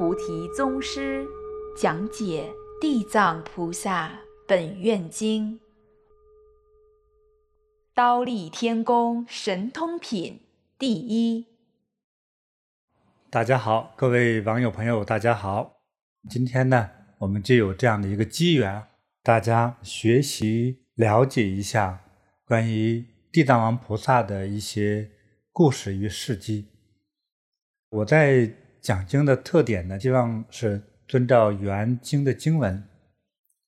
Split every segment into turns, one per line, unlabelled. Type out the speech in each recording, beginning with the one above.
菩提宗师讲解《地藏菩萨本愿经》，刀立天宫神通品第一。
大家好，各位网友朋友，大家好。今天呢，我们就有这样的一个机缘，大家学习了解一下关于地藏王菩萨的一些故事与事迹。我在讲经的特点呢，希望是遵照原经的经文，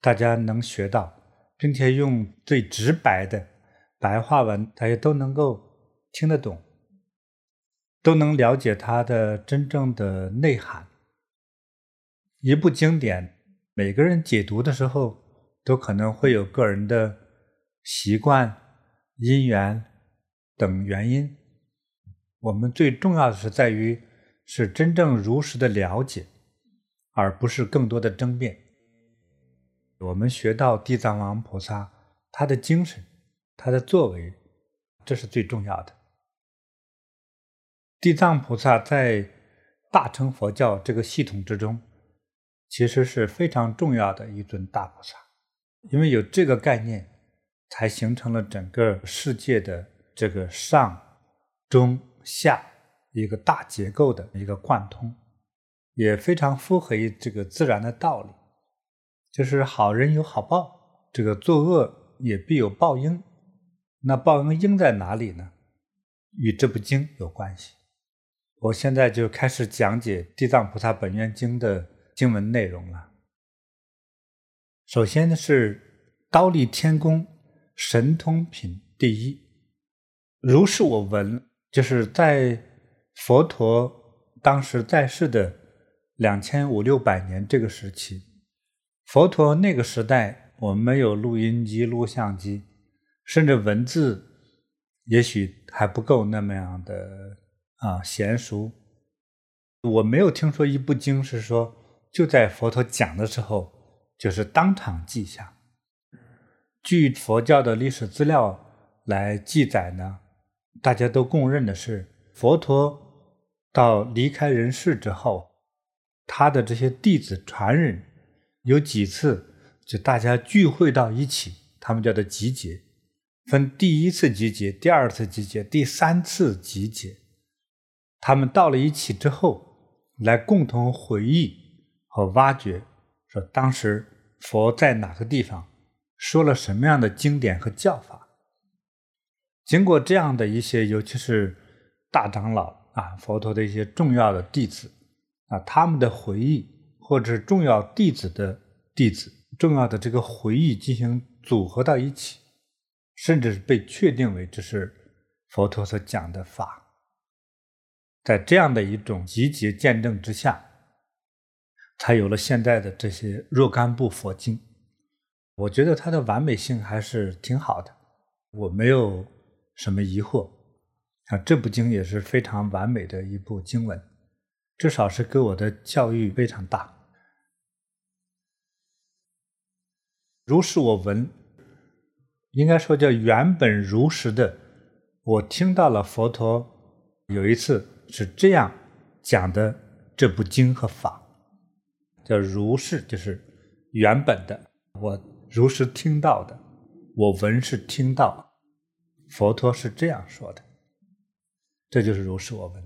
大家能学到，并且用最直白的白话文，大家都能够听得懂，都能了解它的真正的内涵。一部经典，每个人解读的时候，都可能会有个人的习惯、因缘等原因。我们最重要的是在于。是真正如实的了解，而不是更多的争辩。我们学到地藏王菩萨他的精神，他的作为，这是最重要的。地藏菩萨在大乘佛教这个系统之中，其实是非常重要的一尊大菩萨，因为有这个概念，才形成了整个世界的这个上、中、下。一个大结构的一个贯通，也非常符合于这个自然的道理，就是好人有好报，这个作恶也必有报应。那报应应在哪里呢？与这部经有关系。我现在就开始讲解《地藏菩萨本愿经》的经文内容了。首先呢是刀立天宫神通品第一，如是我闻，就是在。佛陀当时在世的两千五六百年这个时期，佛陀那个时代，我们没有录音机、录像机，甚至文字也许还不够那么样的啊娴熟。我没有听说一部经是说就在佛陀讲的时候就是当场记下。据佛教的历史资料来记载呢，大家都公认的是佛陀。到离开人世之后，他的这些弟子传人有几次就大家聚会到一起，他们叫做集结，分第一次集结、第二次集结、第三次集结。他们到了一起之后，来共同回忆和挖掘，说当时佛在哪个地方，说了什么样的经典和教法。经过这样的一些，尤其是大长老。啊，佛陀的一些重要的弟子，啊，他们的回忆，或者重要弟子的弟子，重要的这个回忆进行组合到一起，甚至是被确定为这是佛陀所讲的法。在这样的一种集结见证之下，才有了现在的这些若干部佛经。我觉得它的完美性还是挺好的，我没有什么疑惑。啊，这部经也是非常完美的一部经文，至少是给我的教育非常大。如是我闻，应该说叫原本如实的，我听到了佛陀有一次是这样讲的这部经和法，叫如是，就是原本的，我如实听到的，我闻是听到，佛陀是这样说的。这就是如是我闻。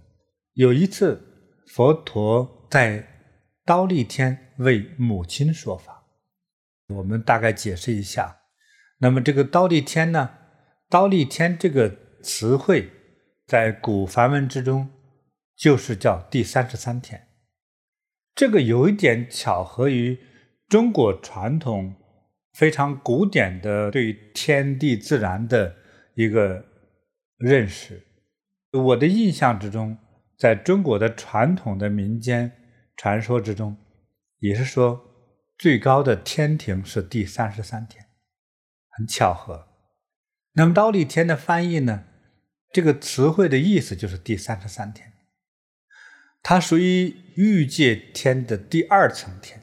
有一次，佛陀在刀立天为母亲说法，我们大概解释一下。那么这个刀立天呢，刀立天这个词汇在古梵文之中就是叫第三十三天。这个有一点巧合于中国传统非常古典的对天地自然的一个认识。我的印象之中，在中国的传统的民间传说之中，也是说最高的天庭是第三十三天，很巧合。那么忉利天的翻译呢？这个词汇的意思就是第三十三天，它属于欲界天的第二层天，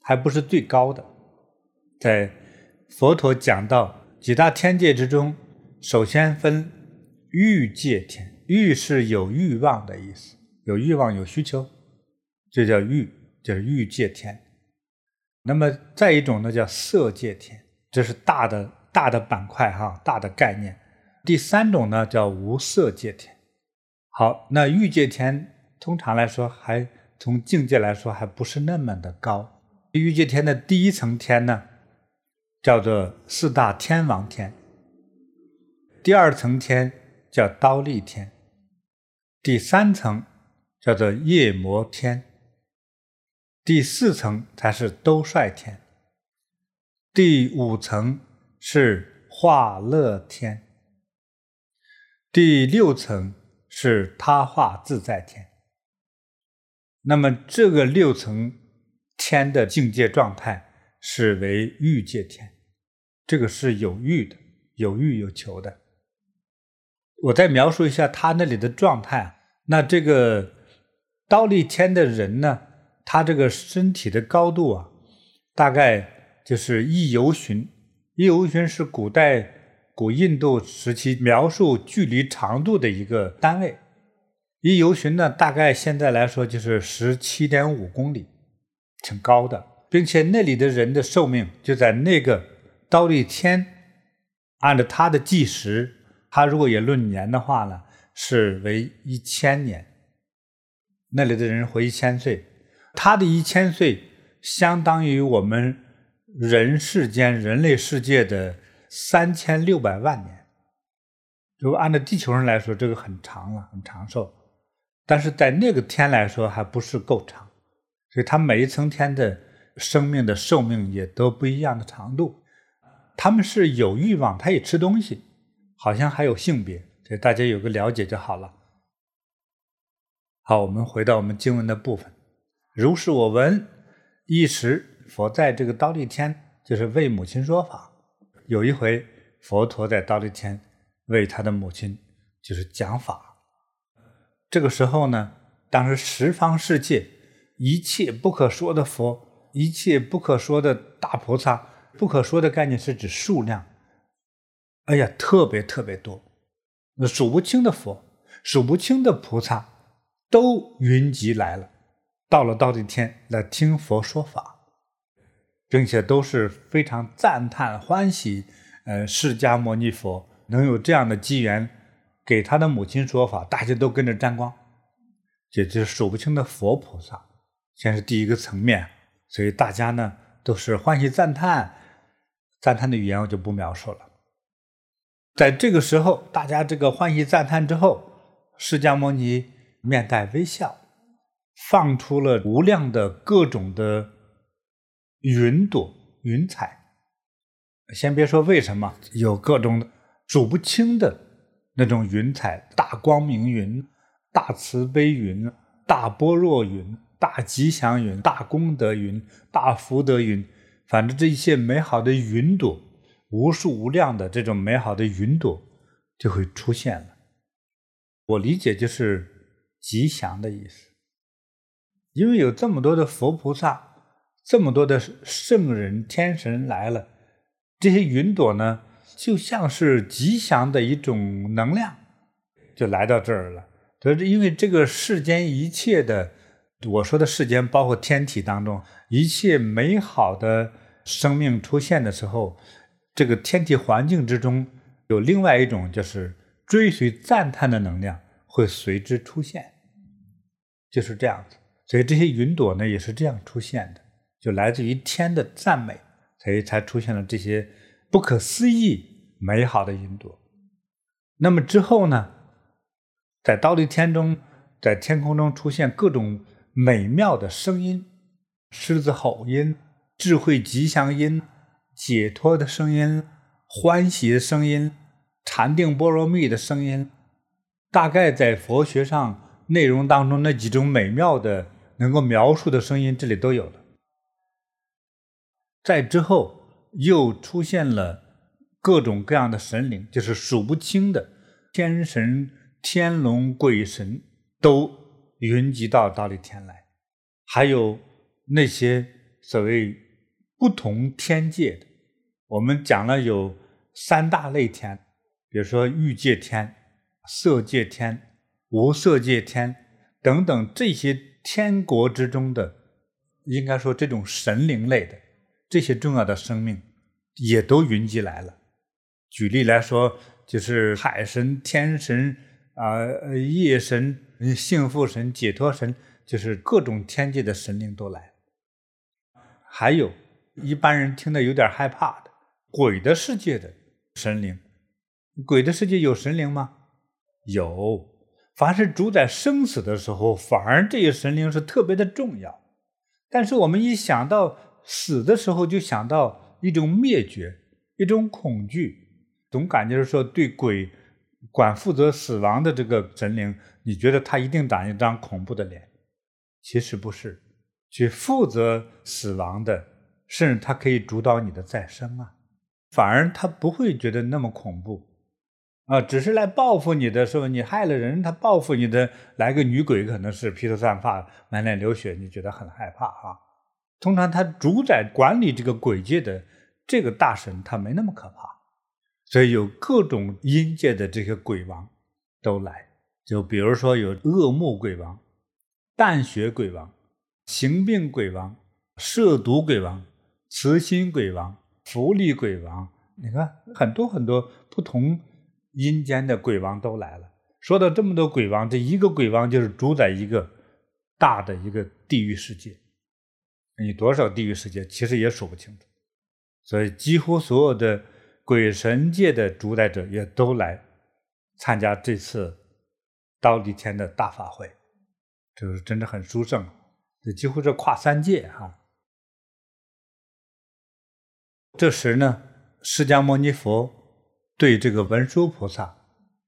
还不是最高的。在佛陀讲到几大天界之中，首先分。欲界天，欲是有欲望的意思，有欲望、有需求，这叫欲，就是欲界天。那么再一种呢，叫色界天，这是大的大的板块哈，大的概念。第三种呢，叫无色界天。好，那欲界天通常来说还从境界来说还不是那么的高。欲界天的第一层天呢，叫做四大天王天。第二层天叫刀利天。第三层叫做夜摩天。第四层才是兜率天，第五层是化乐天，第六层是他化自在天。那么这个六层天的境界状态是为欲界天，这个是有欲的，有欲有求的。我再描述一下他那里的状态。那这个刀立天的人呢？他这个身体的高度啊，大概就是一游旬。一游旬是古代古印度时期描述距离长度的一个单位。一游旬呢，大概现在来说就是十七点五公里，挺高的，并且那里的人的寿命就在那个刀立天，按照他的计时，他如果也论年的话呢，是为一千年。那里的人活一千岁。他的一千岁相当于我们人世间人类世界的三千六百万年。如果按照地球人来说，这个很长了，很长寿。但是在那个天来说，还不是够长。所以，他每一层天的生命的寿命也都不一样的长度。他们是有欲望，他也吃东西，好像还有性别，这大家有个了解就好了。好，我们回到我们经文的部分。如是我闻，一时佛在这个忉利天，就是为母亲说法。有一回，佛陀在忉利天为他的母亲就是讲法。这个时候呢，当时十方世界一切不可说的佛，一切不可说的大菩萨，不可说的概念是指数量。哎呀，特别特别多，那数不清的佛，数不清的菩萨都云集来了。到了忉利天来听佛说法，并且都是非常赞叹欢喜。呃，释迦牟尼佛能有这样的机缘给他的母亲说法，大家都跟着沾光，这就是数不清的佛菩萨。先是第一个层面，所以大家呢都是欢喜赞叹，赞叹的语言我就不描述了。在这个时候，大家这个欢喜赞叹之后，释迦牟尼面带微笑。放出了无量的各种的云朵、云彩。先别说为什么有各种数不清的那种云彩，大光明云、大慈悲云、大般若云、大吉祥云、大功德云、大福德云，反正这一些美好的云朵，无数无量的这种美好的云朵就会出现了。我理解就是吉祥的意思。因为有这么多的佛菩萨，这么多的圣人、天神来了，这些云朵呢，就像是吉祥的一种能量，就来到这儿了。所以因为这个世间一切的，我说的世间包括天体当中一切美好的生命出现的时候，这个天体环境之中有另外一种就是追随赞叹的能量会随之出现，就是这样子。所以这些云朵呢，也是这样出现的，就来自于天的赞美，所以才出现了这些不可思议美好的云朵。那么之后呢，在忉利天中，在天空中出现各种美妙的声音，狮子吼音、智慧吉祥音、解脱的声音、欢喜的声音、禅定般若蜜的声音，大概在佛学上内容当中那几种美妙的。能够描述的声音，这里都有了。在之后，又出现了各种各样的神灵，就是数不清的天神、天龙、鬼神，都云集到忉利天来。还有那些所谓不同天界的，我们讲了有三大类天，比如说欲界天、色界天、无色界天等等这些。天国之中的，应该说这种神灵类的这些重要的生命，也都云集来了。举例来说，就是海神、天神啊、呃、夜神、幸福神、解脱神，就是各种天界的神灵都来。还有一般人听得有点害怕的鬼的世界的神灵，鬼的世界有神灵吗？有。凡是主宰生死的时候，反而这些神灵是特别的重要。但是我们一想到死的时候，就想到一种灭绝，一种恐惧，总感觉是说对鬼管负责死亡的这个神灵，你觉得他一定长一张恐怖的脸？其实不是，去负责死亡的，甚至他可以主导你的再生啊，反而他不会觉得那么恐怖。啊，只是来报复你的，是吧？你害了人，他报复你的，来个女鬼，可能是披头散发、满脸流血，你觉得很害怕啊。通常他主宰管理这个鬼界的这个大神，他没那么可怕，所以有各种阴界的这些鬼王都来。就比如说有恶目鬼王、淡血鬼王、行病鬼王、涉毒鬼王、慈心鬼王、福利鬼王，你看很多很多不同。阴间的鬼王都来了。说到这么多鬼王，这一个鬼王就是主宰一个大的一个地狱世界。你多少地狱世界，其实也数不清楚。所以，几乎所有的鬼神界的主宰者也都来参加这次刀立天的大法会，就是真的很殊胜。这几乎是跨三界哈。这时呢，释迦牟尼佛。对这个文殊菩萨，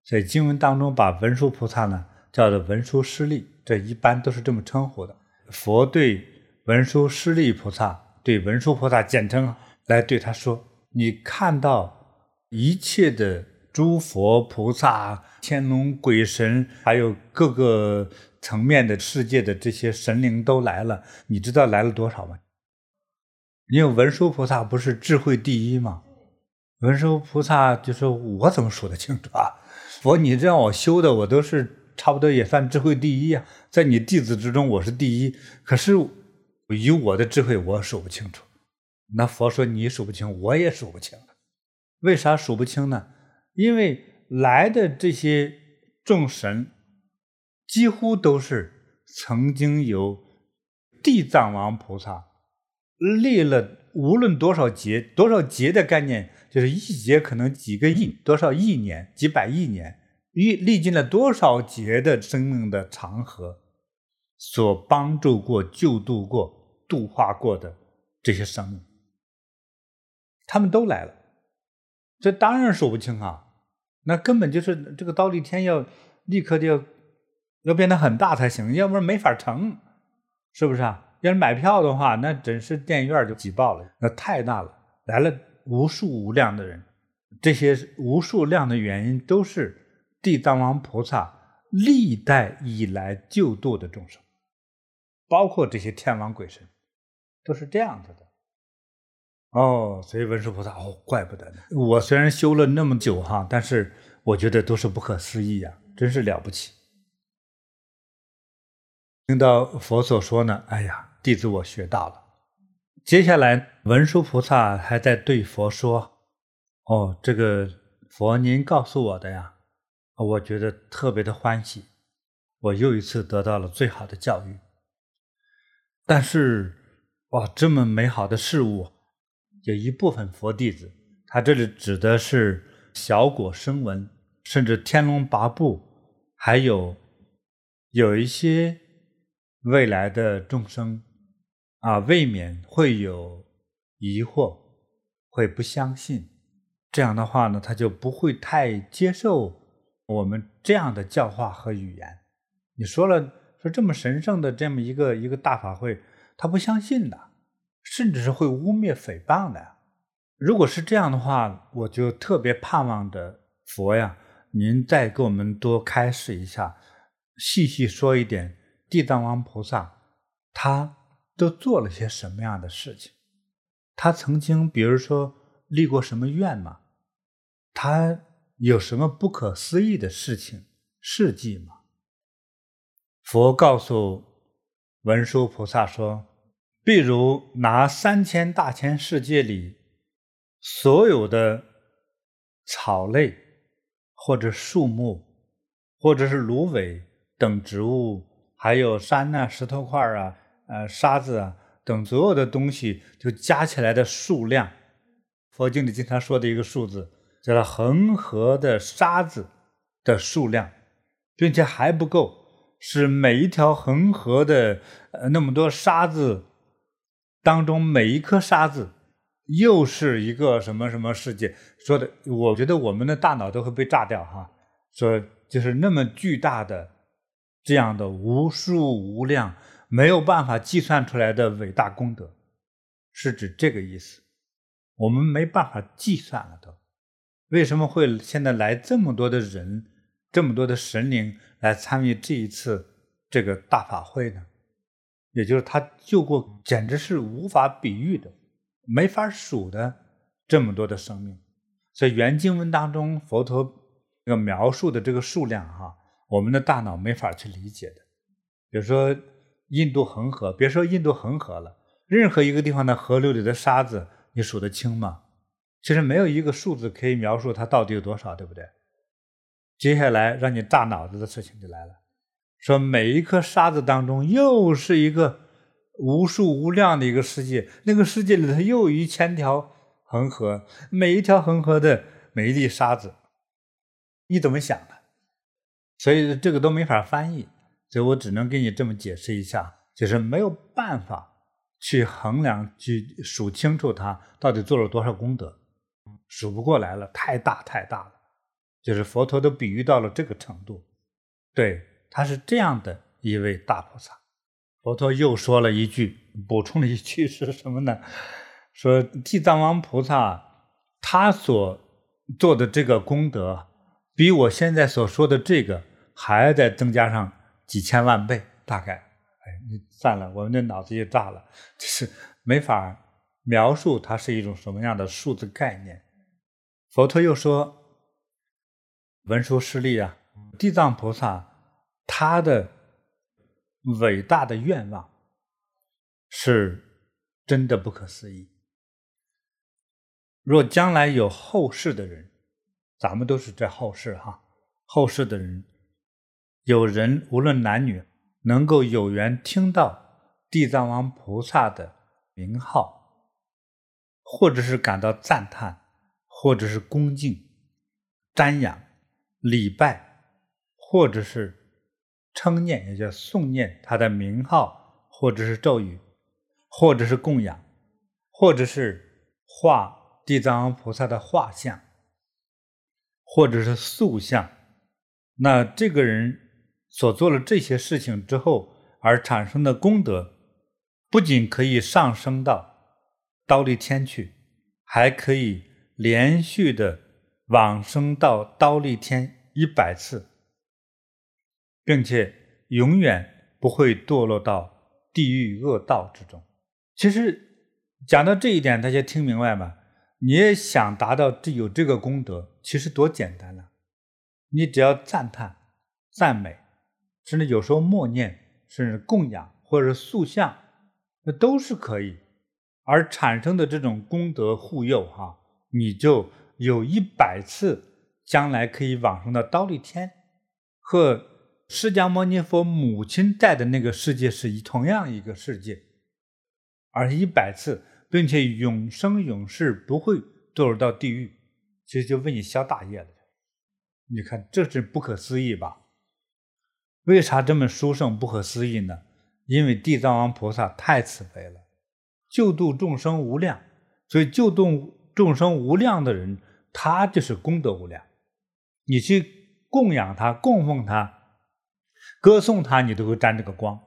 在经文当中把文殊菩萨呢叫做文殊师利，这一般都是这么称呼的。佛对文殊师利菩萨，对文殊菩萨简称来对他说：“你看到一切的诸佛菩萨、天龙鬼神，还有各个层面的世界的这些神灵都来了，你知道来了多少吗？因为文殊菩萨不是智慧第一吗？”文殊菩萨就说：“我怎么数得清楚啊？佛，你这样我修的，我都是差不多也算智慧第一啊，在你弟子之中我是第一。可是以我的智慧，我数不清楚。那佛说你数不清，我也数不清。为啥数不清呢？因为来的这些众神，几乎都是曾经由地藏王菩萨立了无论多少劫，多少劫的概念。”就是一劫可能几个亿，多少亿年，几百亿年，历历经了多少劫的生命的长河，所帮助过、救度过、度化过的这些生命，他们都来了，这当然数不清啊！那根本就是这个忉利天要立刻就要要变得很大才行，要不然没法成，是不是啊？要是买票的话，那真是电影院就挤爆了，那太大了，来了。无数无量的人，这些无数量的原因都是地藏王菩萨历代以来救度的众生，包括这些天王鬼神，都是这样子的。哦，所以文殊菩萨哦，怪不得呢。我虽然修了那么久哈，但是我觉得都是不可思议呀，真是了不起。听到佛所说呢，哎呀，弟子我学到了。接下来，文殊菩萨还在对佛说：“哦，这个佛您告诉我的呀，我觉得特别的欢喜，我又一次得到了最好的教育。但是，哇，这么美好的事物，有一部分佛弟子，他这里指的是小果声闻，甚至天龙八部，还有有一些未来的众生。”啊，未免会有疑惑，会不相信。这样的话呢，他就不会太接受我们这样的教化和语言。你说了，说这么神圣的这么一个一个大法会，他不相信的，甚至是会污蔑诽谤的。如果是这样的话，我就特别盼望着佛呀，您再给我们多开示一下，细细说一点地藏王菩萨他。都做了些什么样的事情？他曾经，比如说立过什么愿吗？他有什么不可思议的事情事迹吗？佛告诉文殊菩萨说：“譬如拿三千大千世界里所有的草类，或者树木，或者是芦苇等植物，还有山呐、啊、石头块啊、呃沙子啊等所有的东西，就加起来的数量，佛经里经常说的一个数字，叫做恒河的沙子的数量，并且还不够。”是每一条恒河的呃那么多沙子当中，每一颗沙子又是一个什么什么世界？说的，我觉得我们的大脑都会被炸掉哈。说就是那么巨大的这样的无数无量没有办法计算出来的伟大功德，是指这个意思。我们没办法计算了都。为什么会现在来这么多的人？这么多的神灵来参与这一次这个大法会呢，也就是他救过，简直是无法比喻的、没法数的这么多的生命。所以原经文当中佛陀这个描述的这个数量哈，我们的大脑没法去理解的。比如说印度恒河，别说印度恒河了，任何一个地方的河流里的沙子，你数得清吗？其实没有一个数字可以描述它到底有多少，对不对？接下来让你炸脑子的事情就来了，说每一颗沙子当中又是一个无数无量的一个世界，那个世界里头又有一千条恒河，每一条恒河的每一粒沙子，你怎么想的？所以这个都没法翻译，所以我只能给你这么解释一下，就是没有办法去衡量、去数清楚他到底做了多少功德，数不过来了，太大太大了。就是佛陀都比喻到了这个程度，对，他是这样的一位大菩萨。佛陀又说了一句，补充了一句是什么呢？说地藏王菩萨他所做的这个功德，比我现在所说的这个还要再增加上几千万倍，大概。哎，你算了，我们的脑子也炸了，就是没法描述它是一种什么样的数字概念。佛陀又说。文殊师利啊，地藏菩萨他的伟大的愿望是真的不可思议。若将来有后世的人，咱们都是在后世哈，后世的人，有人无论男女，能够有缘听到地藏王菩萨的名号，或者是感到赞叹，或者是恭敬、瞻仰。礼拜，或者是称念，也叫诵念他的名号，或者是咒语，或者是供养，或者是画地藏王菩萨的画像，或者是塑像。那这个人所做了这些事情之后而产生的功德，不仅可以上升到刀利天去，还可以连续的。往生到刀利天一百次，并且永远不会堕落到地狱恶道之中。其实讲到这一点，大家听明白吗？你也想达到这有这个功德，其实多简单啊！你只要赞叹、赞美，甚至有时候默念，甚至供养或者塑像，那都是可以。而产生的这种功德护佑，哈，你就。有一百次，将来可以往生到忉利天，和释迦牟尼佛母亲在的那个世界是一同样一个世界，而一百次，并且永生永世不会堕入到地狱，其实就为你消大业了。你看，这是不可思议吧？为啥这么殊胜不可思议呢？因为地藏王菩萨太慈悲了，救度众生无量，所以救度。众生无量的人，他就是功德无量。你去供养他、供奉他、歌颂他，你都会沾这个光。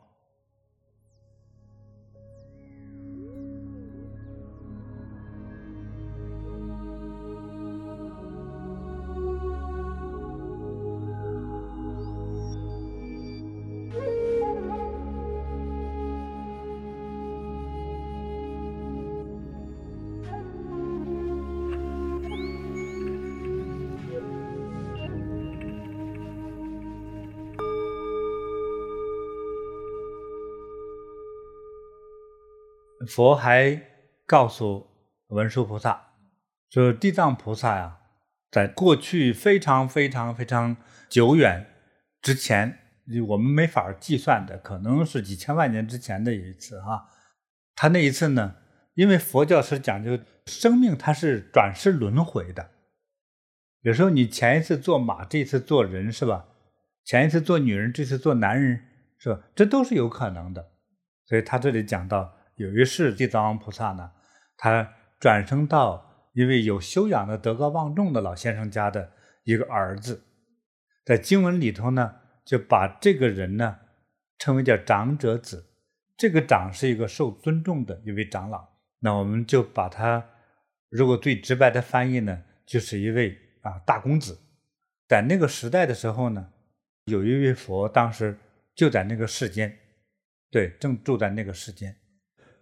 佛还告诉文殊菩萨说：“地藏菩萨呀，在过去非常非常非常久远之前，我们没法计算的，可能是几千万年之前的一次哈。他那一次呢，因为佛教是讲究生命，它是转世轮回的。有时候你前一次做马，这次做人是吧？前一次做女人，这次做男人是吧？这都是有可能的。所以他这里讲到。”有一世地藏王菩萨呢，他转生到一位有修养的、德高望重的老先生家的一个儿子，在经文里头呢，就把这个人呢称为叫长者子。这个长是一个受尊重的一位长老，那我们就把他，如果最直白的翻译呢，就是一位啊大公子。在那个时代的时候呢，有一位佛，当时就在那个世间，对，正住在那个世间。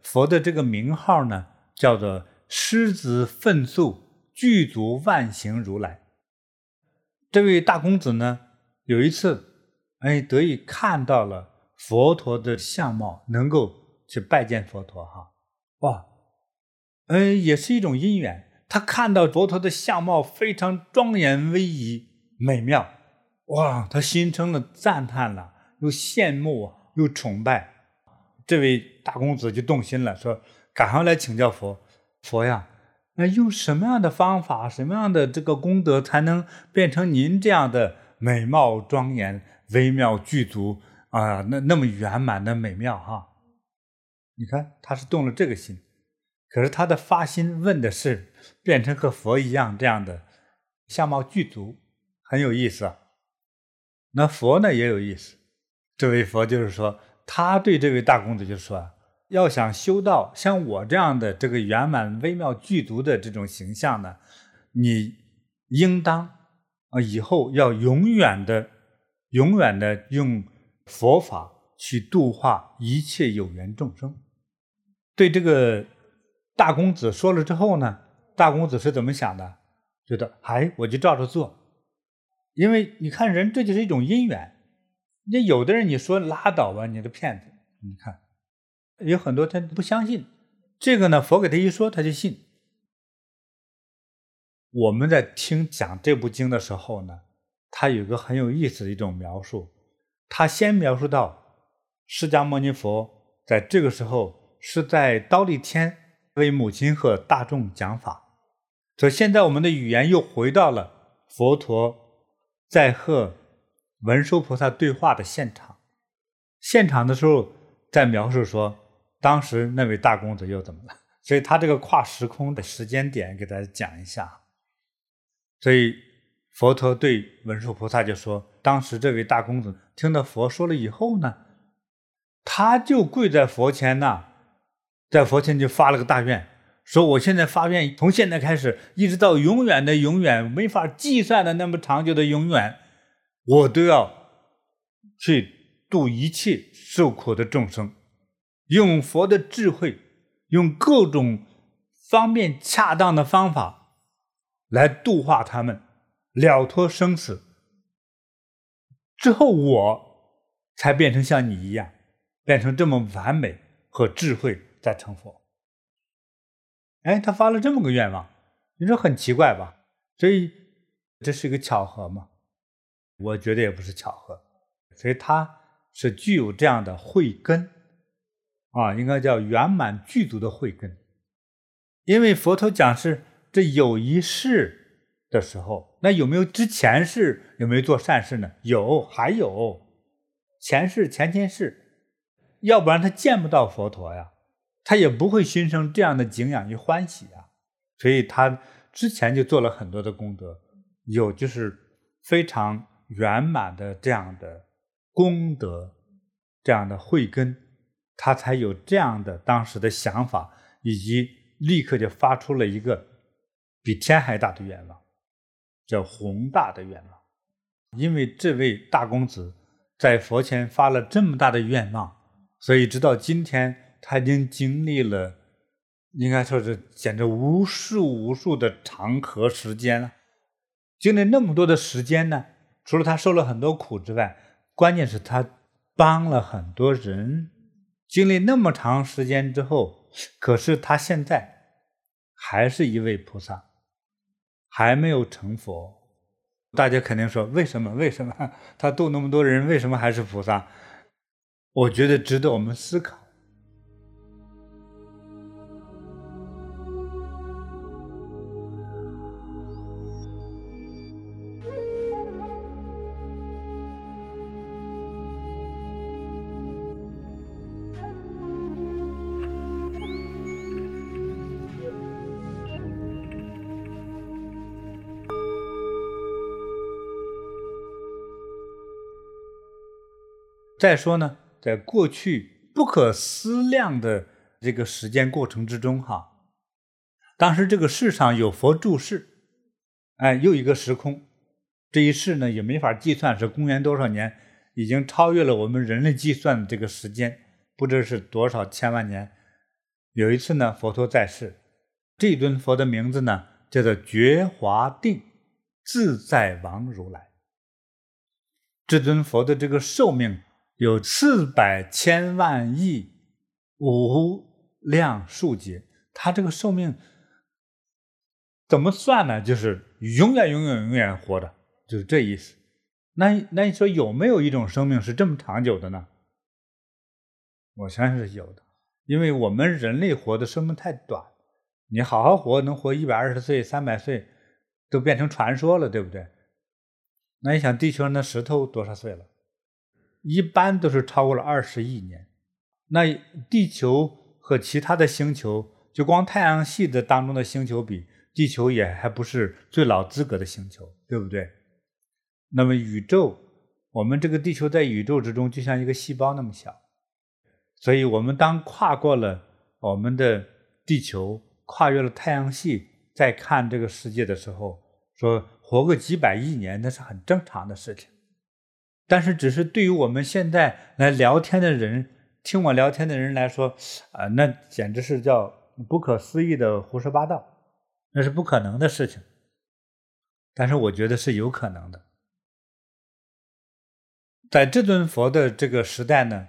佛的这个名号呢，叫做狮子奋速具足万行如来。这位大公子呢，有一次，哎，得以看到了佛陀的相貌，能够去拜见佛陀，哈，哇，哎，也是一种因缘。他看到佛陀的相貌非常庄严威仪、美妙，哇，他心生了赞叹了，又羡慕，又崇拜。这位大公子就动心了，说：“赶上来请教佛，佛呀，那用什么样的方法，什么样的这个功德，才能变成您这样的美貌庄严、微妙具足啊？那那么圆满的美妙哈？你看他是动了这个心，可是他的发心问的是变成和佛一样这样的相貌具足，很有意思啊。那佛呢也有意思，这位佛就是说。”他对这位大公子就说：“要想修到像我这样的这个圆满微妙具足的这种形象呢，你应当啊以后要永远的、永远的用佛法去度化一切有缘众生。”对这个大公子说了之后呢，大公子是怎么想的？觉得哎，我就照着做，因为你看人，这就是一种因缘。那有的人你说拉倒吧，你个骗子！你看，有很多他不相信这个呢。佛给他一说，他就信。我们在听讲这部经的时候呢，他有个很有意思的一种描述。他先描述到释迦牟尼佛在这个时候是在忉利天为母亲和大众讲法。所以现在我们的语言又回到了佛陀在和。文殊菩萨对话的现场，现场的时候在描述说，当时那位大公子又怎么了？所以他这个跨时空的时间点给大家讲一下。所以佛陀对文殊菩萨就说，当时这位大公子听到佛说了以后呢，他就跪在佛前呐，在佛前就发了个大愿，说我现在发愿，从现在开始一直到永远的永远，没法计算的那么长久的永远。我都要去度一切受苦的众生，用佛的智慧，用各种方便恰当的方法来度化他们，了脱生死。之后我才变成像你一样，变成这么完美和智慧，在成佛。哎，他发了这么个愿望，你说很奇怪吧？所以这是一个巧合吗？我觉得也不是巧合，所以他是具有这样的慧根啊，应该叫圆满具足的慧根。因为佛陀讲是这有一世的时候，那有没有之前世有没有做善事呢？有，还有前世、前前世，要不然他见不到佛陀呀，他也不会心生这样的敬仰与欢喜啊。所以他之前就做了很多的功德，有就是非常。圆满的这样的功德，这样的慧根，他才有这样的当时的想法，以及立刻就发出了一个比天还大的愿望，叫宏大的愿望。因为这位大公子在佛前发了这么大的愿望，所以直到今天，他已经经历了，应该说是简直无数无数的长河时间了，经历那么多的时间呢。除了他受了很多苦之外，关键是他帮了很多人。经历那么长时间之后，可是他现在还是一位菩萨，还没有成佛。大家肯定说：为什么？为什么 他度那么多人，为什么还是菩萨？我觉得值得我们思考。再说呢，在过去不可思量的这个时间过程之中，哈，当时这个世上有佛住世，哎，又一个时空，这一世呢也没法计算是公元多少年，已经超越了我们人类计算的这个时间，不知是多少千万年。有一次呢，佛陀在世，这尊佛的名字呢叫做觉华定自在王如来。这尊佛的这个寿命。有四百千万亿无量数劫，他这个寿命怎么算呢？就是永远、永远、永远活着，就是这意思。那那你说有没有一种生命是这么长久的呢？我相信是有的，因为我们人类活的生命太短，你好好活能活一百二十岁、三百岁，都变成传说了，对不对？那你想，地球上的石头多少岁了？一般都是超过了二十亿年，那地球和其他的星球，就光太阳系的当中的星球比，地球也还不是最老资格的星球，对不对？那么宇宙，我们这个地球在宇宙之中就像一个细胞那么小，所以我们当跨过了我们的地球，跨越了太阳系，再看这个世界的时候，说活个几百亿年，那是很正常的事情。但是，只是对于我们现在来聊天的人，听我聊天的人来说，啊、那简直是叫不可思议的胡说八道，那是不可能的事情。但是，我觉得是有可能的。在这尊佛的这个时代呢，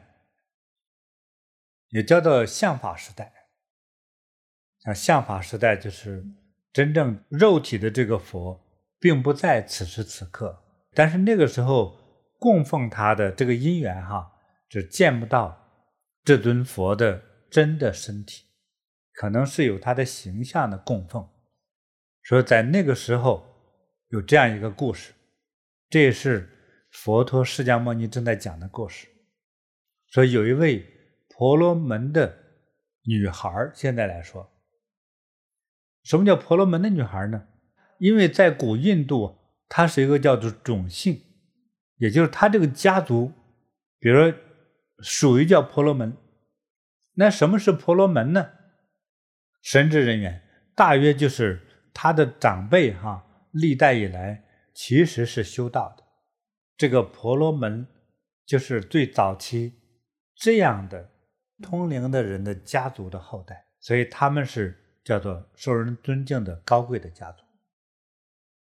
也叫做相法时代。像相法时代，就是真正肉体的这个佛，并不在此时此刻，但是那个时候。供奉他的这个因缘哈，就见不到这尊佛的真的身体，可能是有他的形象的供奉。说在那个时候有这样一个故事，这也是佛陀释迦牟尼正在讲的故事。说有一位婆罗门的女孩，现在来说，什么叫婆罗门的女孩呢？因为在古印度，她是一个叫做种姓。也就是他这个家族，比如说属于叫婆罗门，那什么是婆罗门呢？神职人员大约就是他的长辈哈，历代以来其实是修道的。这个婆罗门就是最早期这样的通灵的人的家族的后代，所以他们是叫做受人尊敬的高贵的家族。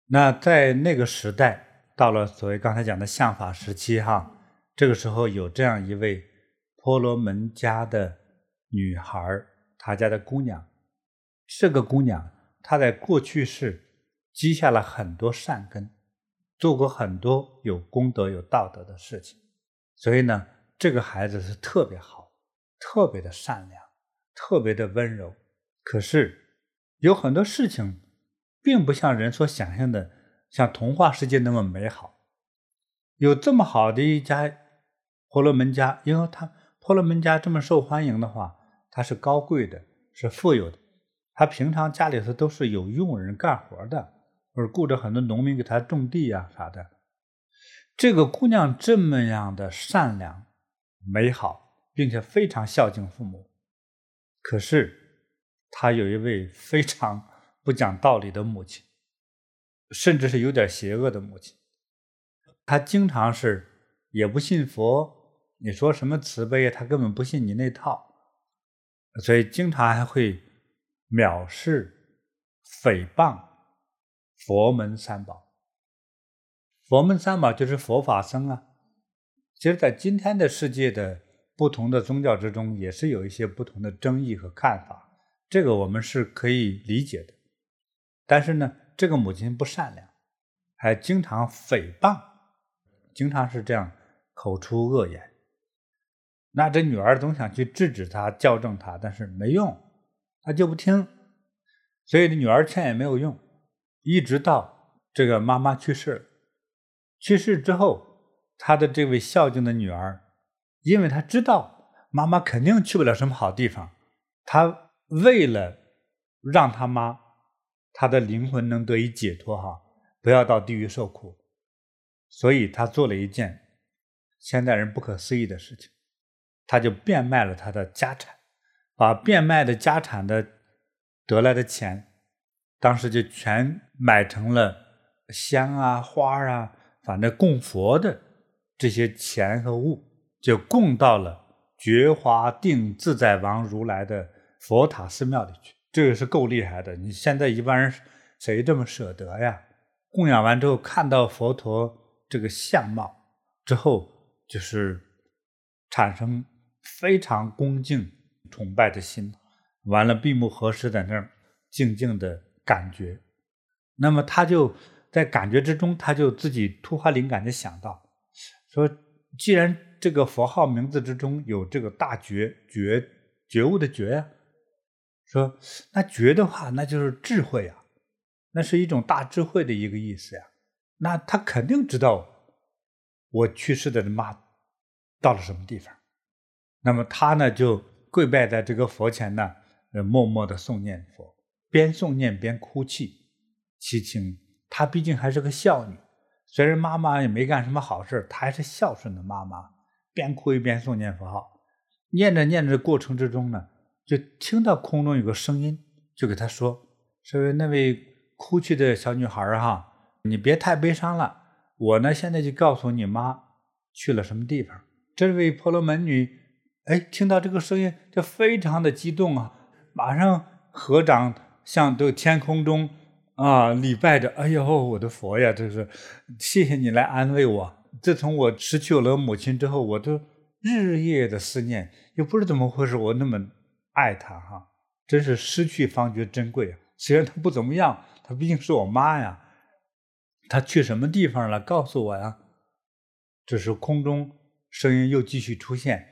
那在那个时代。到了所谓刚才讲的相法时期，哈，这个时候有这样一位婆罗门家的女孩，她家的姑娘，这个姑娘她在过去世积下了很多善根，做过很多有功德有道德的事情，所以呢，这个孩子是特别好，特别的善良，特别的温柔。可是有很多事情，并不像人所想象的。像童话世界那么美好，有这么好的一家婆罗门家，因为他婆罗门家这么受欢迎的话，他是高贵的，是富有的。他平常家里头都是有佣人干活的，或者雇着很多农民给他种地呀啥的。这个姑娘这么样的善良、美好，并且非常孝敬父母，可是她有一位非常不讲道理的母亲。甚至是有点邪恶的母亲，她经常是也不信佛，你说什么慈悲，她根本不信你那套，所以经常还会藐视、诽谤佛门三宝。佛门三宝就是佛法僧啊。其实，在今天的世界的不同的宗教之中也是有一些不同的争议和看法，这个我们是可以理解的。但是呢，这个母亲不善良，还经常诽谤，经常是这样口出恶言。那这女儿总想去制止他、校正他，但是没用，他就不听，所以这女儿劝也没有用，一直到这个妈妈去世了。去世之后，他的这位孝敬的女儿，因为他知道妈妈肯定去不了什么好地方，他为了让他妈他的灵魂能得以解脱，哈，不要到地狱受苦，所以他做了一件现代人不可思议的事情。他就变卖了他的家产，把变卖的家产的得来的钱，当时就全买成了香啊、花啊，反正供佛的这些钱和物，就供到了觉华定自在王如来的佛塔寺庙里去。这个是够厉害的。你现在一般人谁这么舍得呀？供养完之后，看到佛陀这个相貌之后，就是产生。非常恭敬、崇拜的心，完了闭目合十，在那儿静静的感觉。那么他就在感觉之中，他就自己突发灵感，就想到说：既然这个佛号名字之中有这个大觉觉觉悟的觉呀，说那觉的话，那就是智慧啊，那是一种大智慧的一个意思呀。那他肯定知道我去世的妈到了什么地方。那么他呢，就跪拜在这个佛前呢，呃，默默的诵念佛，边诵念边哭泣，凄清。她毕竟还是个孝女，虽然妈妈也没干什么好事，她还是孝顺的妈妈，边哭一边诵念佛号，念着念着过程之中呢，就听到空中有个声音，就给他说：“说那位哭泣的小女孩哈，你别太悲伤了，我呢现在就告诉你妈去了什么地方。这位婆罗门女。”哎，听到这个声音就非常的激动啊！马上合掌向这天空中啊礼拜着。哎呦，我的佛呀，这是谢谢你来安慰我。自从我失去了母亲之后，我都日夜的思念，又不知怎么回事，我那么爱她哈，真是失去方觉珍贵！虽然她不怎么样，她毕竟是我妈呀。她去什么地方了？告诉我呀！这时空中声音又继续出现。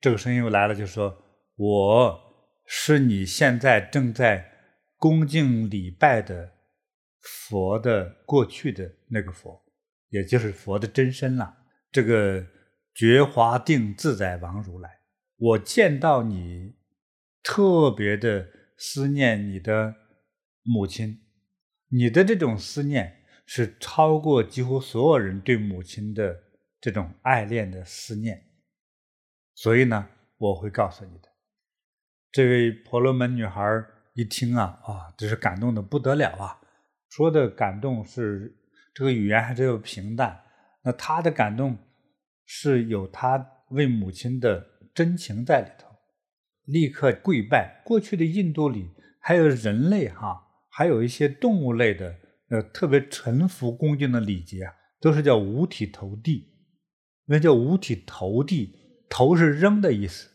这个声音又来了，就说：“我是你现在正在恭敬礼拜的佛的过去的那个佛，也就是佛的真身了。这个觉华定自在王如来，我见到你，特别的思念你的母亲，你的这种思念是超过几乎所有人对母亲的这种爱恋的思念。”所以呢，我会告诉你的。这位婆罗门女孩一听啊，啊，这是感动的不得了啊！说的感动是这个语言还是有平淡，那她的感动是有她为母亲的真情在里头，立刻跪拜。过去的印度里还有人类哈，还有一些动物类的，呃，特别臣服恭敬的礼节啊，都是叫五体投地，那叫五体投地。头是扔的意思，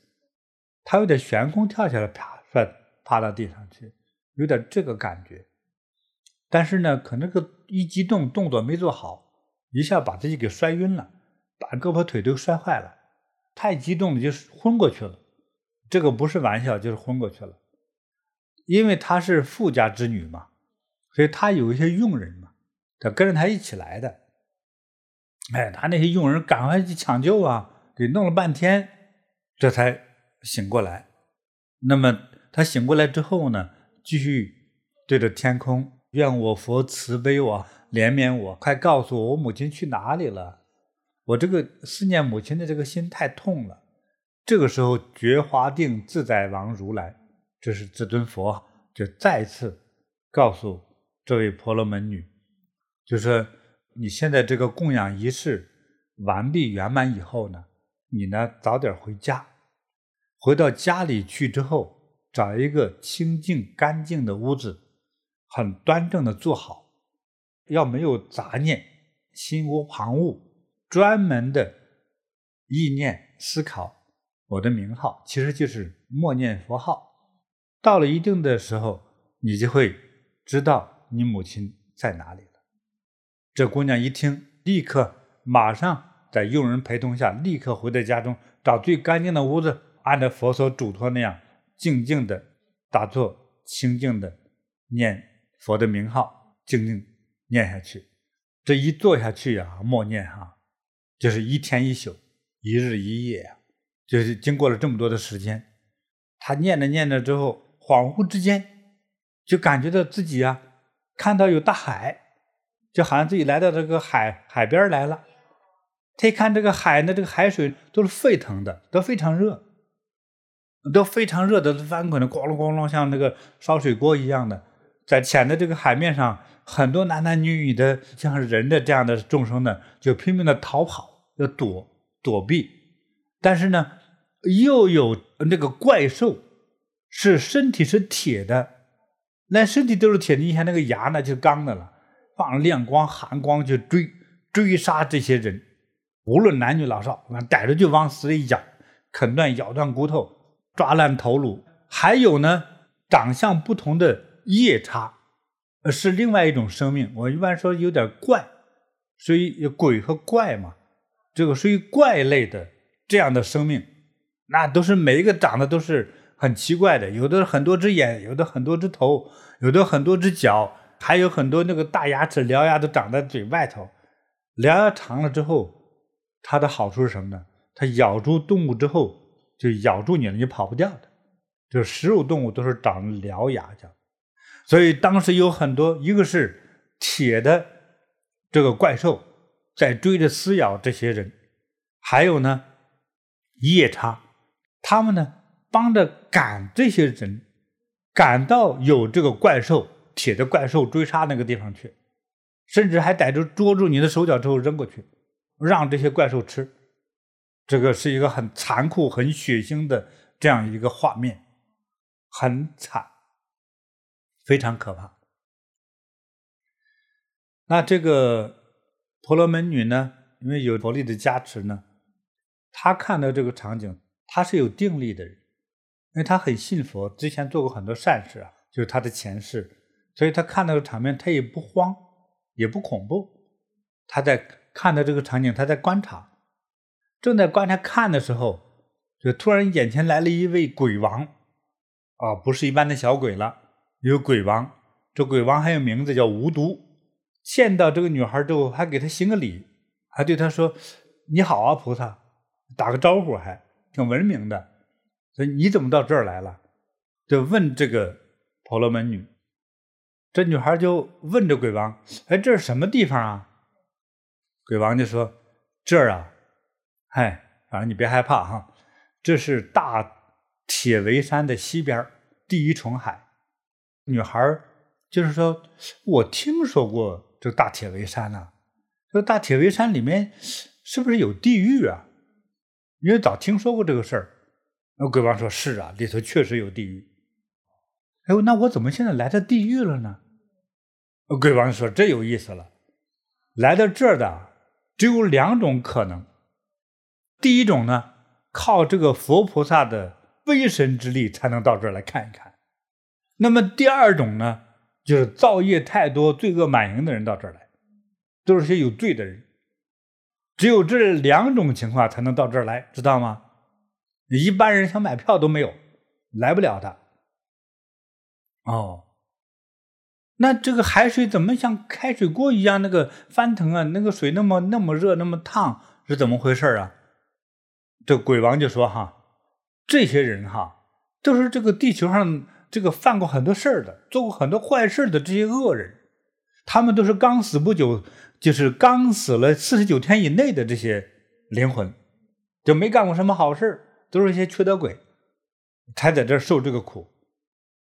他有点悬空跳下来，啪，摔趴到地上去，有点这个感觉。但是呢，可能个一激动，动作没做好，一下把自己给摔晕了，把胳膊腿都摔坏了。太激动了，就昏过去了。这个不是玩笑，就是昏过去了。因为她是富家之女嘛，所以她有一些佣人嘛，她跟着她一起来的。哎，他那些佣人赶快去抢救啊！给弄了半天，这才醒过来。那么他醒过来之后呢，继续对着天空，愿我佛慈悲我，怜悯我，快告诉我，我母亲去哪里了？我这个思念母亲的这个心太痛了。这个时候，觉华定自在王如来，这是这尊佛，就再次告诉这位婆罗门女，就说你现在这个供养仪式完毕圆满以后呢，你呢，早点回家，回到家里去之后，找一个清净干净的屋子，很端正的坐好，要没有杂念，心无旁骛，专门的意念思考我的名号，其实就是默念佛号。到了一定的时候，你就会知道你母亲在哪里了。这姑娘一听，立刻马上在佣人陪同下，立刻回到家中，找最干净的屋子，按照佛所嘱托那样，静静的打坐，清静的念佛的名号，静静念下去。这一坐下去呀，默念哈，就是一天一宿，一日一夜啊，就是经过了这么多的时间，他念着念着之后，恍惚之间就感觉到自己啊，看到有大海，就好像自己来到这个海海边来了。他一看这个海呢，这个海水都是沸腾的，都非常热，都非常热的翻滚的，咣隆咣隆，像那个烧水锅一样的，在浅的这个海面上。很多男男女女的像人的这样的众生呢，就拼命的逃跑，要躲躲避。但是呢，又有那个怪兽，是身体是铁的，那身体都是铁的，你看那个牙呢就是钢的了，放亮光、寒光去追追杀这些人，无论男女老少，逮着就往死里咬，啃断、咬断骨头，抓烂头颅。还有呢，长相不同的夜叉。是另外一种生命，我一般说有点怪，属于鬼和怪嘛，这个属于怪类的这样的生命，那都是每一个长得都是很奇怪的，有的很多只眼，有的很多只头，有的很多只脚，还有很多那个大牙齿、獠牙都长在嘴外头。獠牙长了之后，它的好处是什么呢？它咬住动物之后就咬住你了，你跑不掉的。就是食肉动物都是长獠牙的。所以当时有很多，一个是铁的这个怪兽在追着撕咬这些人，还有呢夜叉，他们呢帮着赶这些人，赶到有这个怪兽铁的怪兽追杀那个地方去，甚至还逮住捉住你的手脚之后扔过去，让这些怪兽吃。这个是一个很残酷、很血腥的这样一个画面，很惨。非常可怕。那这个婆罗门女呢，因为有佛力的加持呢，他看到这个场景，他是有定力的人，因为他很信佛，之前做过很多善事啊，就是他的前世，所以他看到这个场面，他也不慌，也不恐怖。他在看到这个场景，他在观察，正在观察看的时候，就突然眼前来了一位鬼王，啊，不是一般的小鬼了。有鬼王，这鬼王还有名字叫无毒。见到这个女孩之后，还给她行个礼，还对她说：“你好啊，菩萨，打个招呼还，挺文明的。”所以你怎么到这儿来了？就问这个婆罗门女。这女孩就问这鬼王：“哎，这是什么地方啊？”鬼王就说：“这儿啊，嗨，反正你别害怕哈，这是大铁围山的西边第一重海。”女孩就是说，我听说过这大铁围山呢。这大铁围山里面是不是有地狱啊？因为早听说过这个事儿。那鬼王说：“是啊，里头确实有地狱。”哎呦，那我怎么现在来到地狱了呢？鬼王说：“这有意思了，来到这儿的只有两种可能。第一种呢，靠这个佛菩萨的威神之力才能到这儿来看一看。”那么第二种呢，就是造业太多、罪恶满盈的人到这儿来，都是些有罪的人。只有这两种情况才能到这儿来，知道吗？一般人想买票都没有，来不了的。哦，那这个海水怎么像开水锅一样那个翻腾啊？那个水那么那么热、那么烫，是怎么回事啊？这鬼王就说：“哈，这些人哈，都是这个地球上。”这个犯过很多事儿的，做过很多坏事的这些恶人，他们都是刚死不久，就是刚死了四十九天以内的这些灵魂，就没干过什么好事，都是一些缺德鬼，才在这受这个苦。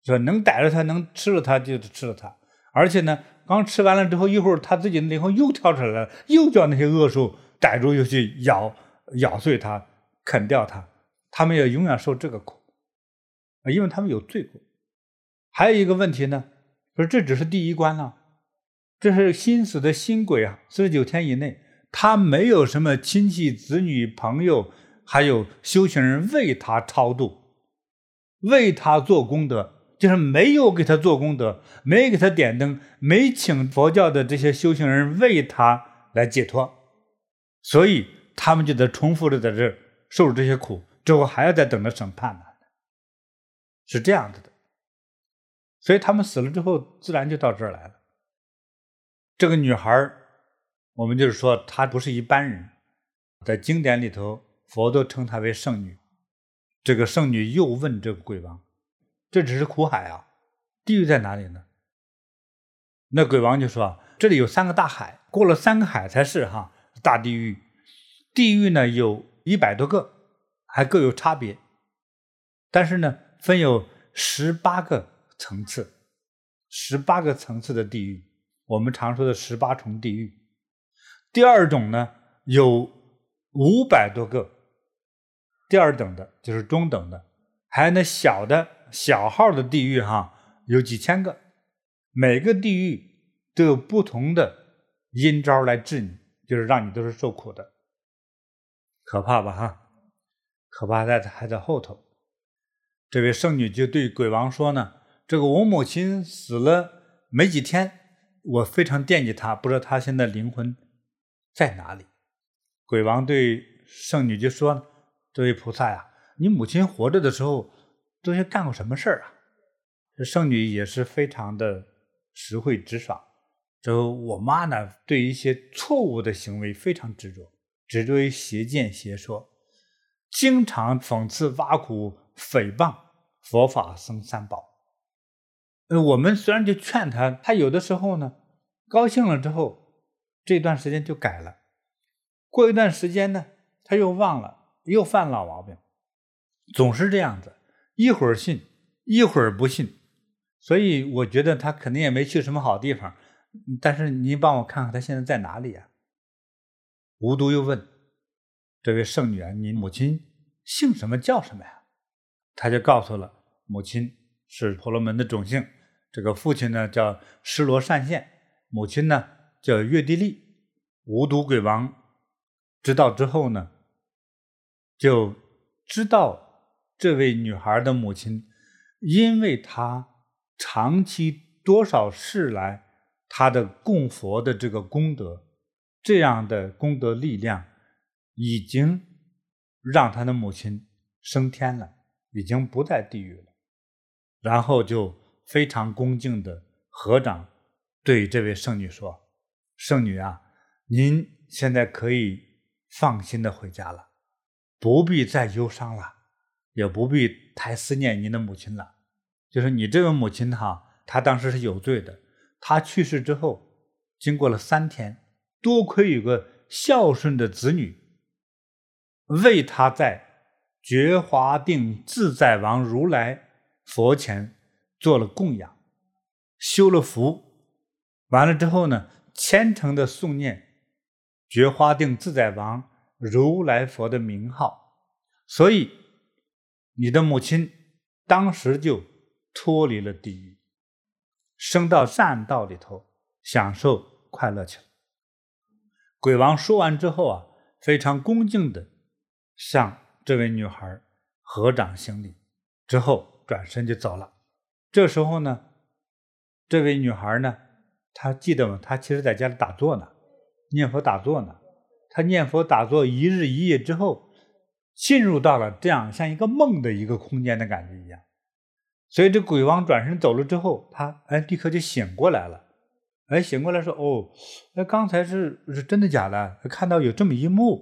说能逮着他，能吃了他，就吃了他。而且呢，刚吃完了之后，一会儿他自己的灵魂又跳出来了，又叫那些恶兽逮住，又去咬咬碎他，啃掉他。他们也永远受这个苦，因为他们有罪过。还有一个问题呢，说这只是第一关了，这是新死的新鬼啊，四十九天以内，他没有什么亲戚、子女、朋友还有修行人为他超度，为他做功德。就是没有给他做功德，没给他点灯，没请佛教的这些修行人为他来解脱，所以他们就得重复的在这儿受这些苦，之后还要再等着审判呢，是这样子的。所以他们死了之后，自然就到这儿来了。这个女孩，我们就是说她不是一般人，在经典里头，佛都称她为圣女。这个圣女又问这个鬼王。这只是苦海啊，地狱在哪里呢？那鬼王就说：“这里有三个大海，过了三个海才是哈大地狱。地狱呢有一百多个，还各有差别。但是呢，分有十八个层次，十八个层次的地狱，我们常说的十八重地狱。第二种呢有五百多个，第二等的就是中等的，还有那小的。”小号的地狱哈有几千个，每个地狱都有不同的阴招来治你，就是让你都是受苦的，可怕吧哈？可怕在还在后头。这位圣女就对鬼王说呢：“这个我母亲死了没几天，我非常惦记她，不知道她现在灵魂在哪里。”鬼王对圣女就说：“这位菩萨呀，你母亲活着的时候。”都些干过什么事儿啊？这圣女也是非常的实惠直爽。这我妈呢，对一些错误的行为非常执着，执着于邪见邪说，经常讽刺挖苦诽谤佛法僧三宝。呃，我们虽然就劝他，他有的时候呢，高兴了之后，这段时间就改了，过一段时间呢，他又忘了，又犯老毛病，总是这样子。一会儿信，一会儿不信，所以我觉得他肯定也没去什么好地方。但是您帮我看看他现在在哪里呀？无独又问：“这位圣女啊，你母亲姓什么叫什么呀？”他就告诉了母亲是婆罗门的种姓，这个父亲呢叫施罗善现，母亲呢叫月地利。无毒鬼王知道之后呢，就知道。这位女孩的母亲，因为她长期多少世来她的供佛的这个功德，这样的功德力量，已经让她的母亲升天了，已经不在地狱了。然后就非常恭敬的合掌对这位圣女说：“圣女啊，您现在可以放心的回家了，不必再忧伤了。”也不必太思念您的母亲了，就是你这位母亲哈，她当时是有罪的。她去世之后，经过了三天，多亏有个孝顺的子女，为她在觉华定自在王如来佛前做了供养，修了福，完了之后呢，虔诚的诵念觉花定自在王如来佛的名号，所以。你的母亲当时就脱离了地狱，升到善道里头，享受快乐去了。鬼王说完之后啊，非常恭敬的向这位女孩合掌行礼，之后转身就走了。这时候呢，这位女孩呢，她记得吗？她其实在家里打坐呢，念佛打坐呢。她念佛打坐一日一夜之后。进入到了这样像一个梦的一个空间的感觉一样，所以这鬼王转身走了之后，他哎立刻就醒过来了，哎醒过来说哦，哎刚才是是真的假的？看到有这么一幕，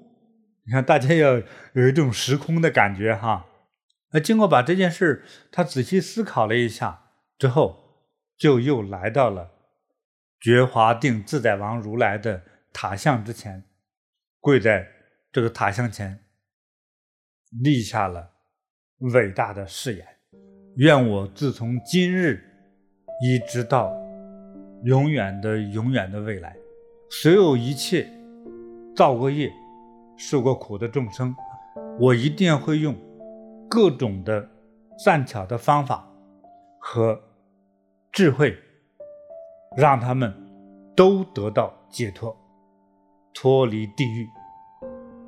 你看大家要有一种时空的感觉哈。那经过把这件事他仔细思考了一下之后，就又来到了觉华定自在王如来的塔像之前，跪在这个塔像前。立下了伟大的誓言，愿我自从今日一直到永远的永远的未来，所有一切造过业、受过苦的众生，我一定会用各种的善巧的方法和智慧，让他们都得到解脱，脱离地狱。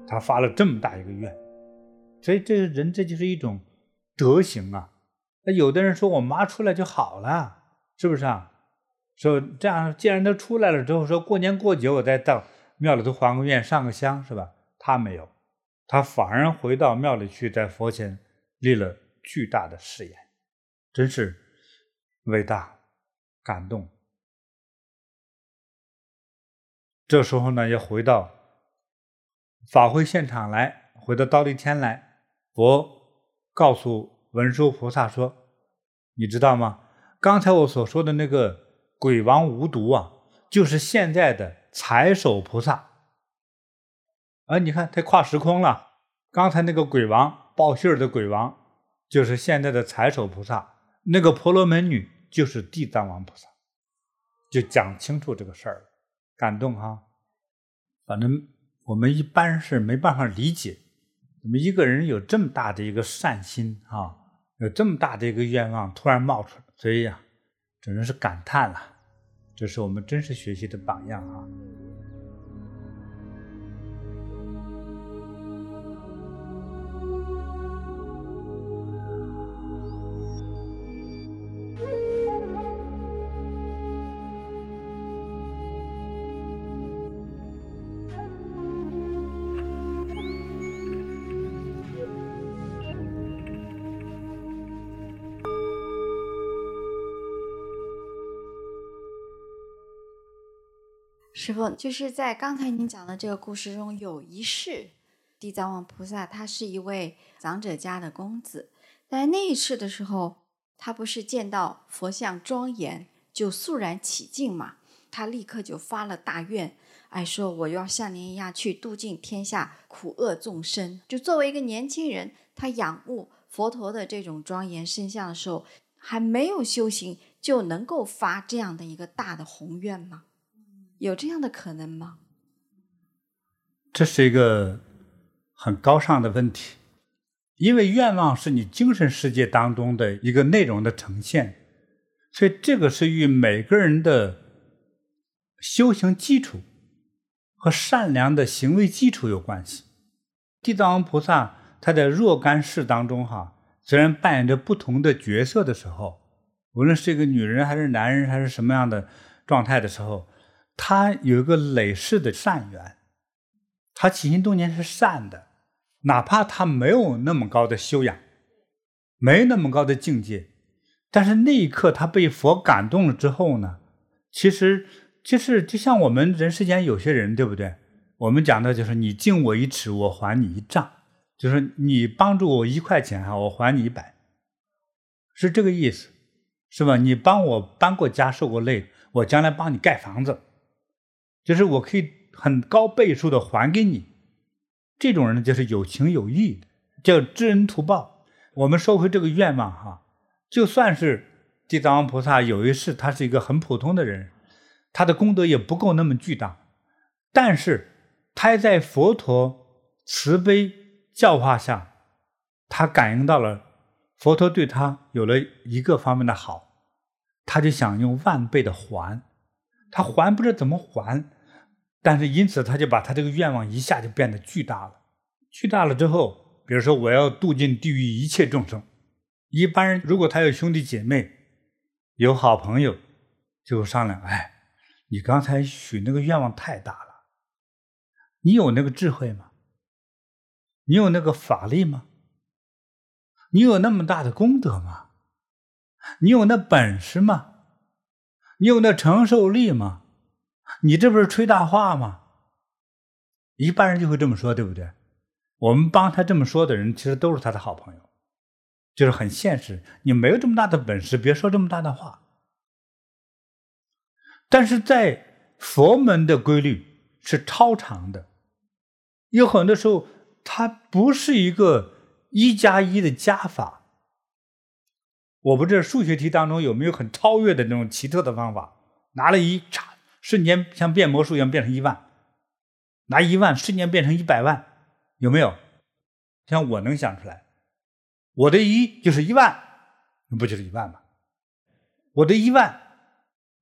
他发了这么大一个愿。所以这人这就是一种德行啊。那有的人说我妈出来就好了，是不是啊？说这样，既然他出来了之后，说过年过节我再到庙里头还个愿、上个香，是吧？他没有，他反而回到庙里去，在佛前立了巨大的誓言，真是伟大、感动。这时候呢，要回到法会现场来，回到忉利天来，佛告诉文殊菩萨说：“你知道吗？刚才我所说的那个。”鬼王无毒啊，就是现在的财首菩萨。啊，你看他跨时空了。刚才那个鬼王报信儿的鬼王，就是现在的财首菩萨。那个婆罗门女就是地藏王菩萨，就讲清楚这个事儿，感动哈。反正我们一般是没办法理解，怎么一个人有这么大的一个善心啊，有这么大的一个愿望突然冒出来，所以呀。只能是感叹了，这是我们真实学习的榜样啊。
师傅，就是在刚才您讲的这个故事中，有一世地藏王菩萨，他是一位长者家的公子，在那一世的时候，他不是见到佛像庄严，就肃然起敬嘛，他立刻就发了大愿，哎，说我要像您一样去度尽天下苦厄众生。就作为一个年轻人，他仰慕佛陀的这种庄严身相的时候，还没有修行，就能够发这样的一个大的宏愿吗？有这样的可能吗？
这是一个很高尚的问题，因为愿望是你精神世界当中的一个内容的呈现，所以这个是与每个人的修行基础和善良的行为基础有关系。地藏王菩萨他在若干世当中，哈，虽然扮演着不同的角色的时候，无论是一个女人还是男人还是什么样的状态的时候。他有一个累世的善缘，他起心动念是善的，哪怕他没有那么高的修养，没那么高的境界，但是那一刻他被佛感动了之后呢，其实就是就像我们人世间有些人，对不对？我们讲的就是你敬我一尺，我还你一丈，就是你帮助我一块钱哈，我还你一百，是这个意思，是吧？你帮我搬过家，受过累，我将来帮你盖房子。就是我可以很高倍数的还给你，这种人呢就是有情有义的，叫知恩图报。我们说回这个愿望哈，就算是地藏王菩萨有一世他是一个很普通的人，他的功德也不够那么巨大，但是他在佛陀慈悲教化下，他感应到了佛陀对他有了一个方面的好，他就想用万倍的还，他还不知怎么还。但是因此，他就把他这个愿望一下就变得巨大了。巨大了之后，比如说我要度尽地狱一切众生。一般人如果他有兄弟姐妹，有好朋友，就商量：哎，你刚才许那个愿望太大了，你有那个智慧吗？你有那个法力吗？你有那么大的功德吗？你有那本事吗？你有那承受力吗？你这不是吹大话吗？一般人就会这么说，对不对？我们帮他这么说的人，其实都是他的好朋友，就是很现实。你没有这么大的本事，别说这么大的话。但是在佛门的规律是超常的，有很多时候它不是一个一加一的加法。我不知道数学题当中有没有很超越的那种奇特的方法，拿了一叉。瞬间像变魔术一样变成一万，拿一万瞬间变成一百万，有没有？像我能想出来，我的一就是一万，不就是一万吗？我的一万，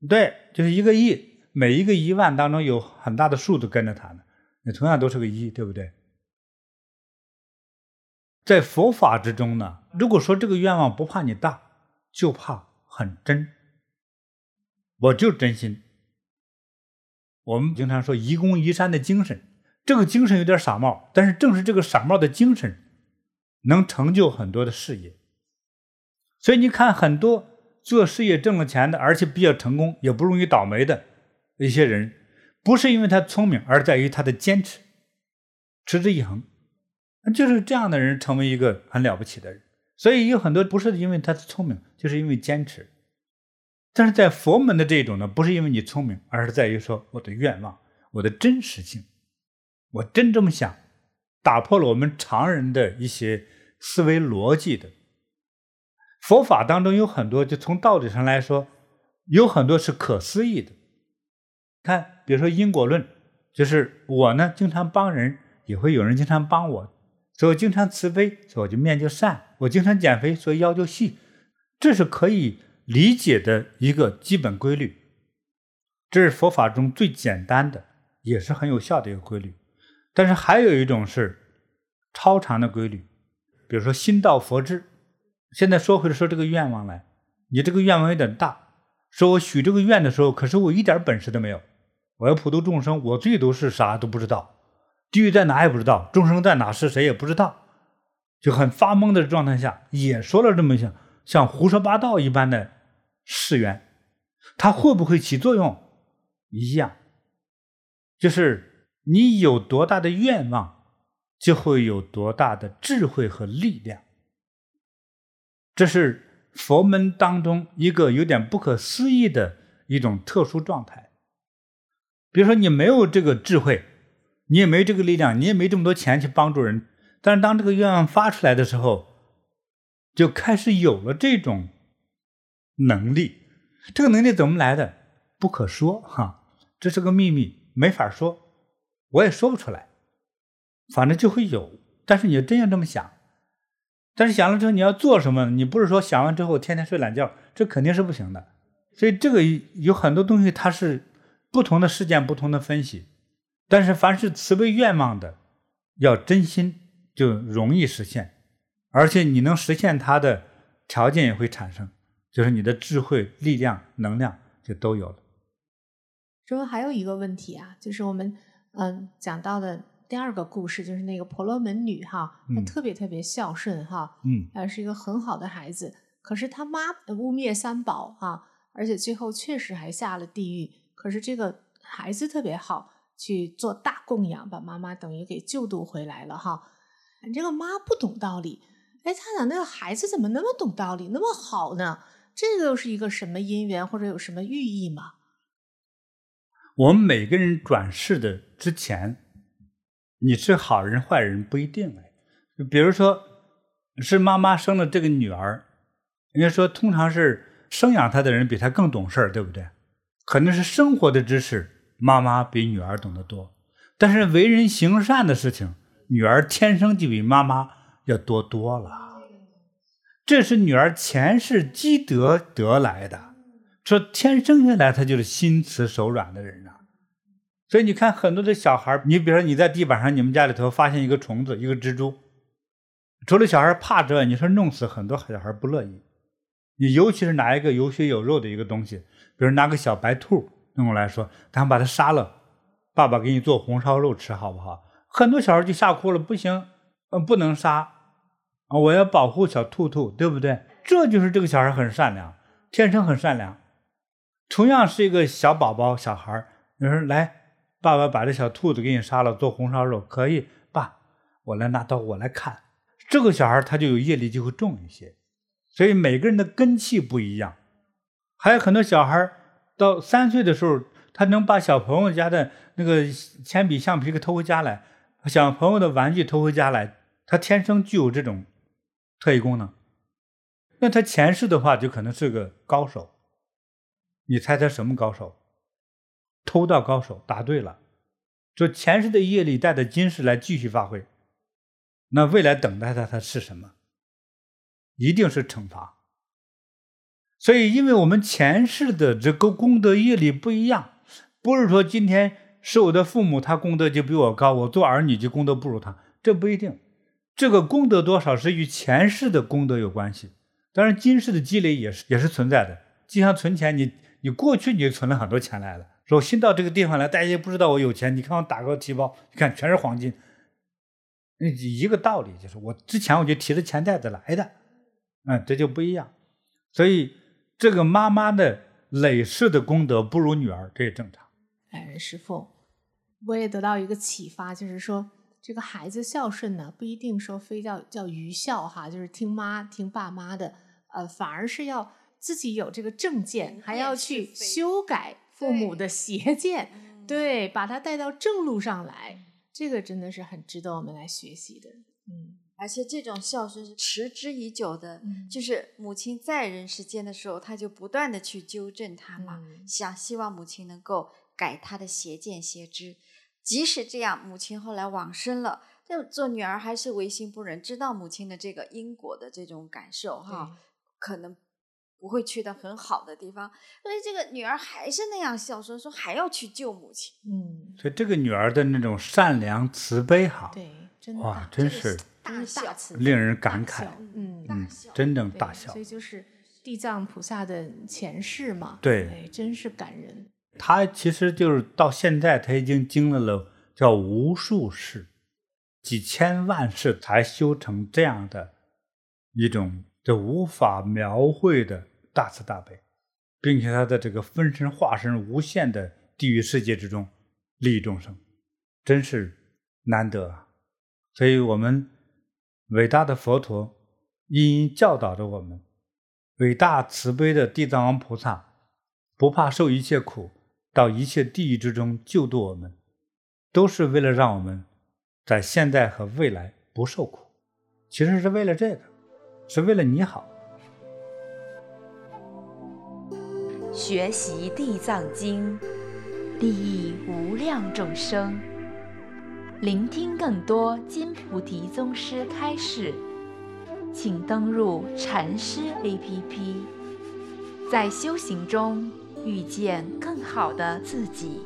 对，就是一个亿，每一个一万当中有很大的数字跟着它呢，那同样都是个一，对不对？在佛法之中呢，如果说这个愿望不怕你大，就怕很真。我就真心。我们经常说愚公移山的精神，这个精神有点傻帽，但是正是这个傻帽的精神，能成就很多的事业。所以你看，很多做事业挣了钱的，而且比较成功，也不容易倒霉的一些人，不是因为他聪明，而在于他的坚持，持之以恒。就是这样的人成为一个很了不起的人。所以有很多不是因为他聪明，就是因为坚持。但是在佛门的这种呢，不是因为你聪明，而是在于说我的愿望，我的真实性，我真这么想，打破了我们常人的一些思维逻辑的。佛法当中有很多，就从道理上来说，有很多是可思议的。看，比如说因果论，就是我呢经常帮人，也会有人经常帮我，所以我经常慈悲，所以我就面就善；我经常减肥，所以腰就细，这是可以。理解的一个基本规律，这是佛法中最简单的，也是很有效的一个规律。但是还有一种是超常的规律，比如说心到佛知。现在说回来说这个愿望来，你这个愿望有点大，说我许这个愿的时候，可是我一点本事都没有，我要普度众生，我最多是啥都不知道，地狱在哪也不知道，众生在哪是谁也不知道，就很发懵的状态下，也说了这么像像胡说八道一般的。誓愿，它会不会起作用？一样，就是你有多大的愿望，就会有多大的智慧和力量。这是佛门当中一个有点不可思议的一种特殊状态。比如说，你没有这个智慧，你也没这个力量，你也没这么多钱去帮助人，但是当这个愿望发出来的时候，就开始有了这种。能力，这个能力怎么来的？不可说哈，这是个秘密，没法说，我也说不出来。反正就会有，但是你真要这么想，但是想了之后你要做什么？你不是说想完之后天天睡懒觉，这肯定是不行的。所以这个有很多东西，它是不同的事件，不同的分析。但是凡是慈悲愿望的，要真心就容易实现，而且你能实现它的条件也会产生。就是你的智慧、力量、能量就都有了。
说还有一个问题啊，就是我们嗯讲到的第二个故事，就是那个婆罗门女哈，她特别特别孝顺哈，嗯，呃是一个很好的孩子。可是她妈污蔑三宝哈，而且最后确实还下了地狱。可是这个孩子特别好，去做大供养，把妈妈等于给救度回来了哈。这个妈不懂道理，哎，他讲那个孩子怎么那么懂道理，那么好呢？这个又是一个什么因缘，或者有什么寓意吗？
我们每个人转世的之前，你是好人坏人不一定哎。就比如说，是妈妈生了这个女儿，人家说通常是生养她的人比她更懂事儿，对不对？可能是生活的知识，妈妈比女儿懂得多。但是为人行善的事情，女儿天生就比妈妈要多多了。这是女儿前世积德得来的，说天生下来她就是心慈手软的人啊。所以你看很多的小孩，你比如说你在地板上，你们家里头发现一个虫子，一个蜘蛛，除了小孩怕之外，你说弄死很多小孩不乐意。你尤其是拿一个有血有肉的一个东西，比如拿个小白兔弄过来说，咱们把它杀了，爸爸给你做红烧肉吃好不好？很多小孩就吓哭了，不行，嗯，不能杀。啊！我要保护小兔兔，对不对？这就是这个小孩很善良，天生很善良。同样是一个小宝宝、小孩，你说来，爸爸把这小兔子给你杀了，做红烧肉可以？爸，我来拿刀，我来砍。这个小孩他就有业力，就会重一些。所以每个人的根气不一样。还有很多小孩到三岁的时候，他能把小朋友家的那个铅笔、橡皮给偷回家来，小朋友的玩具偷回家来，他天生具有这种。特异功能，那他前世的话就可能是个高手。你猜他什么高手？偷盗高手，答对了。就前世的业力带着今世来继续发挥，那未来等待他他是什么？一定是惩罚。所以，因为我们前世的这个功德业力不一样，不是说今天是我的父母，他功德就比我高，我做儿女就功德不如他，这不一定。这个功德多少是与前世的功德有关系，当然今世的积累也是也是存在的。就像存钱，你你过去你就存了很多钱来了，说我新到这个地方来，大家也不知道我有钱，你看我打个提包，你看全是黄金。那一个道理就是我之前我就提着钱袋子来的，嗯，这就不一样。所以这个妈妈的累世的功德不如女儿，这也正常。
哎，师父，我也得到一个启发，就是说这个孩子孝顺呢，不一定说非叫叫愚孝哈，就是听妈听爸妈的，呃，反而是要自己有这个正见，还要去修改父母的邪见，对，对，把他带到正路上来。这个真的是很值得我们来学习的，
嗯，而且这种孝顺是持之以久的，嗯，就是母亲在人世间的时候，他就不断的去纠正他嘛，嗯，想希望母亲能够改他的邪见邪知，即使这样，母亲后来往生了，这做女儿还是为心不忍，知道母亲的这个因果的这种感受哈，可能。不会去到很好的地方，所以这个女儿还是那样孝顺，说还要去救母亲。
嗯，
所以这个女儿的那种善良慈悲哈，
对，真的
哇，真是
大孝，
令人感慨。
嗯，
嗯，真正大孝。
所以就是地藏菩萨的前世嘛，
对，
对，真是感人。
他其实就是到现在，他已经经历了叫无数世、几千万世，才修成这样的一种。这无法描绘的大慈大悲，并且他的这个分身化身无限的地狱世界之中利益众生，真是难得啊！所以，我们伟大的佛陀殷殷教导着我们，伟大慈悲的地藏王菩萨不怕受一切苦，到一切地狱之中救度我们，都是为了让我们在现在和未来不受苦，其实是为了这个。是为了你好。
学习地藏经，利益无量众生。聆听更多金菩提宗师开示，请登入禅师 APP，在修行中遇见更好的自己。